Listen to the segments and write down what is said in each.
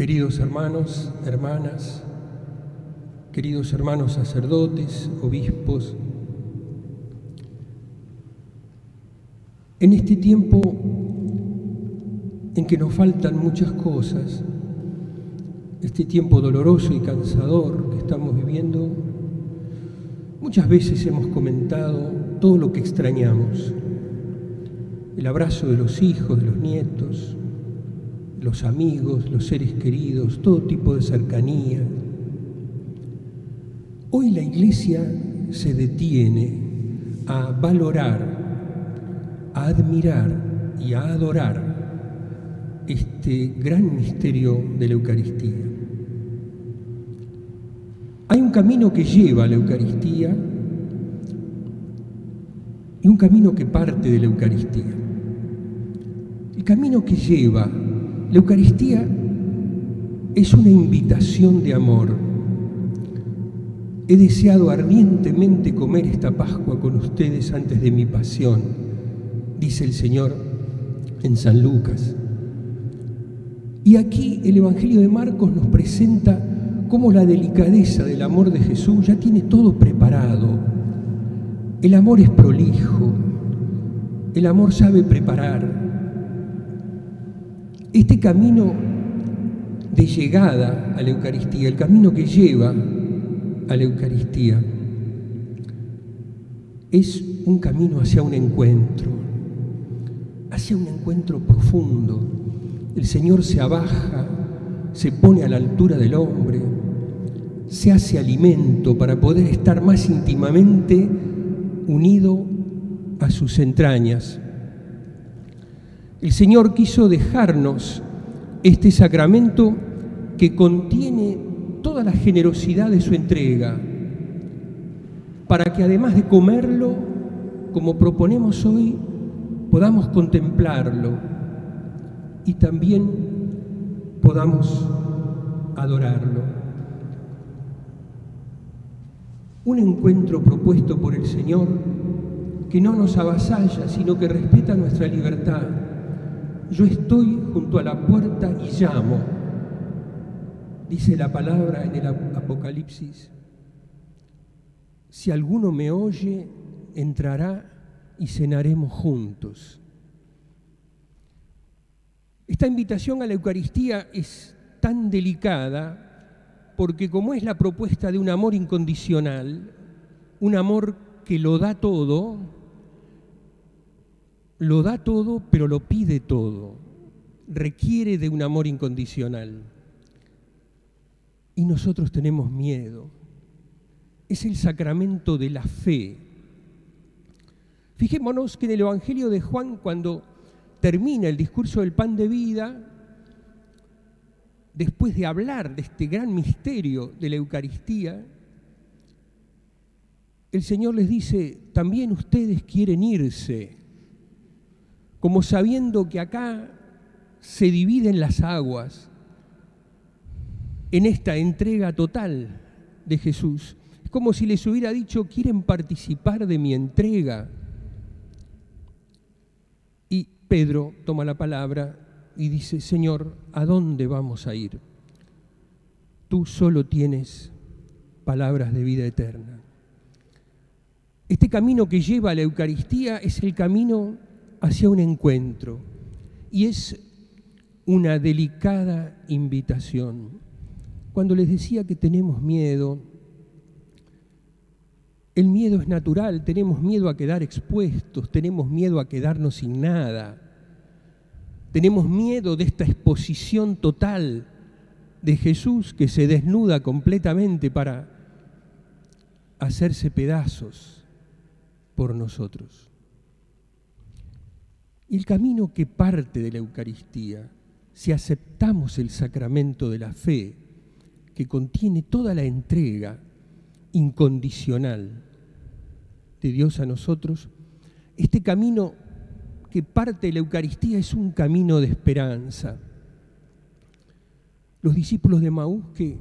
Queridos hermanos, hermanas, queridos hermanos sacerdotes, obispos, en este tiempo en que nos faltan muchas cosas, este tiempo doloroso y cansador que estamos viviendo, muchas veces hemos comentado todo lo que extrañamos, el abrazo de los hijos, de los nietos, los amigos, los seres queridos, todo tipo de cercanía. Hoy la Iglesia se detiene a valorar, a admirar y a adorar este gran misterio de la Eucaristía. Hay un camino que lleva a la Eucaristía y un camino que parte de la Eucaristía. El camino que lleva la Eucaristía es una invitación de amor. He deseado ardientemente comer esta Pascua con ustedes antes de mi pasión, dice el Señor en San Lucas. Y aquí el Evangelio de Marcos nos presenta cómo la delicadeza del amor de Jesús ya tiene todo preparado. El amor es prolijo, el amor sabe preparar, este camino de llegada a la Eucaristía, el camino que lleva a la Eucaristía, es un camino hacia un encuentro, hacia un encuentro profundo. El Señor se abaja, se pone a la altura del hombre, se hace alimento para poder estar más íntimamente unido a sus entrañas. El Señor quiso dejarnos este sacramento que contiene toda la generosidad de su entrega, para que además de comerlo, como proponemos hoy, podamos contemplarlo y también podamos adorarlo. Un encuentro propuesto por el Señor que no nos avasalla, sino que respeta nuestra libertad yo estoy junto a la puerta y llamo, dice la palabra en el Apocalipsis. Si alguno me oye, entrará y cenaremos juntos. Esta invitación a la Eucaristía es tan delicada porque como es la propuesta de un amor incondicional, un amor que lo da todo, lo da todo, pero lo pide todo. Requiere de un amor incondicional. Y nosotros tenemos miedo. Es el sacramento de la fe. Fijémonos que en el Evangelio de Juan, cuando termina el discurso del pan de vida, después de hablar de este gran misterio de la Eucaristía, el Señor les dice, también ustedes quieren irse como sabiendo que acá se dividen las aguas en esta entrega total de Jesús. Es como si les hubiera dicho, ¿quieren participar de mi entrega? Y Pedro toma la palabra y dice, Señor, ¿a dónde vamos a ir? Tú solo tienes palabras de vida eterna. Este camino que lleva a la Eucaristía es el camino hacia un encuentro y es una delicada invitación. Cuando les decía que tenemos miedo, el miedo es natural, tenemos miedo a quedar expuestos, tenemos miedo a quedarnos sin nada, tenemos miedo de esta exposición total de Jesús que se desnuda completamente para hacerse pedazos por nosotros. Y el camino que parte de la Eucaristía, si aceptamos el sacramento de la fe, que contiene toda la entrega incondicional de Dios a nosotros, este camino que parte de la Eucaristía es un camino de esperanza. Los discípulos de Maús que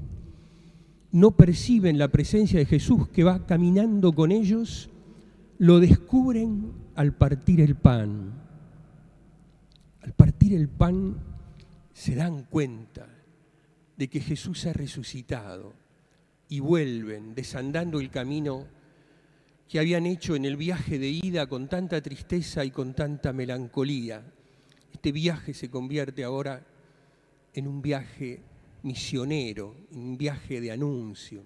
no perciben la presencia de Jesús que va caminando con ellos, lo descubren al partir el pan al partir el pan se dan cuenta de que Jesús ha resucitado y vuelven desandando el camino que habían hecho en el viaje de ida con tanta tristeza y con tanta melancolía. Este viaje se convierte ahora en un viaje misionero, en un viaje de anuncio.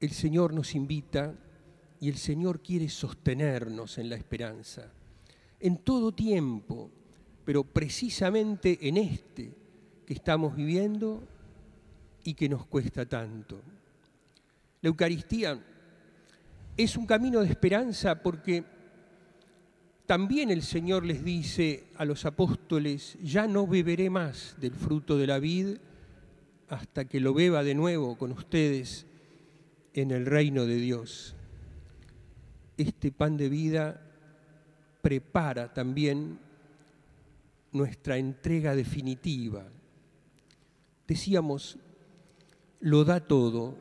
El Señor nos invita y el Señor quiere sostenernos en la esperanza, en todo tiempo, pero precisamente en este que estamos viviendo y que nos cuesta tanto. La Eucaristía es un camino de esperanza porque también el Señor les dice a los apóstoles, ya no beberé más del fruto de la vid hasta que lo beba de nuevo con ustedes en el reino de Dios. Este pan de vida prepara también nuestra entrega definitiva. Decíamos, lo da todo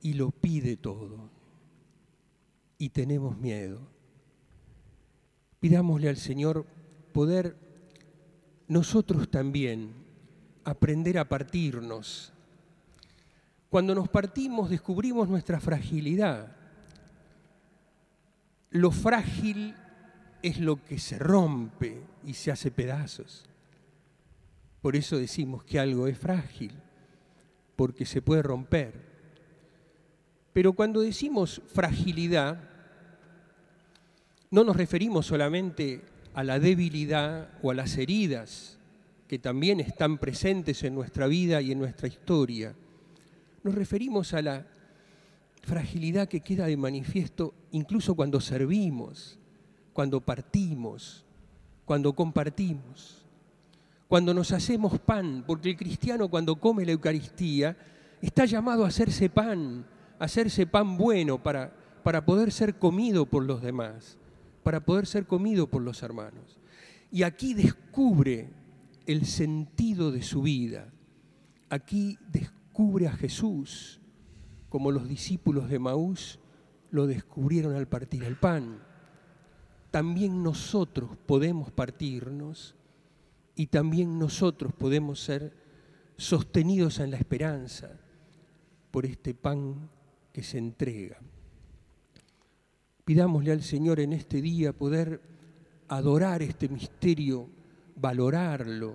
y lo pide todo. Y tenemos miedo. Pidámosle al Señor poder nosotros también aprender a partirnos. Cuando nos partimos descubrimos nuestra fragilidad. Lo frágil es lo que se rompe y se hace pedazos. Por eso decimos que algo es frágil porque se puede romper. Pero cuando decimos fragilidad, no nos referimos solamente a la debilidad o a las heridas que también están presentes en nuestra vida y en nuestra historia. Nos referimos a la fragilidad que queda de manifiesto incluso cuando servimos, cuando partimos, cuando compartimos. Cuando nos hacemos pan, porque el cristiano cuando come la Eucaristía está llamado a hacerse pan, a hacerse pan bueno para, para poder ser comido por los demás, para poder ser comido por los hermanos. Y aquí descubre el sentido de su vida, aquí descubre a Jesús, como los discípulos de Maús lo descubrieron al partir el pan. También nosotros podemos partirnos y también nosotros podemos ser sostenidos en la esperanza por este pan que se entrega. Pidámosle al Señor en este día poder adorar este misterio, valorarlo.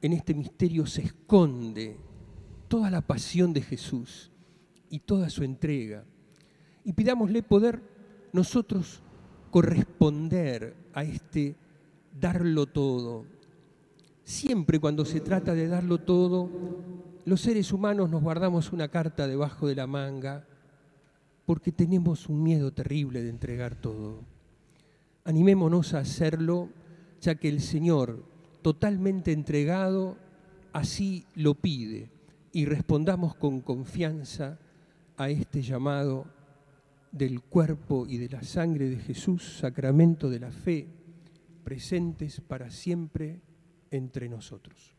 En este misterio se esconde toda la pasión de Jesús y toda su entrega. Y pidámosle poder nosotros corresponder a este darlo todo, Siempre cuando se trata de darlo todo, los seres humanos nos guardamos una carta debajo de la manga porque tenemos un miedo terrible de entregar todo. Animémonos a hacerlo, ya que el Señor, totalmente entregado, así lo pide, y respondamos con confianza a este llamado del cuerpo y de la sangre de Jesús, sacramento de la fe, presentes para siempre entre nosotros.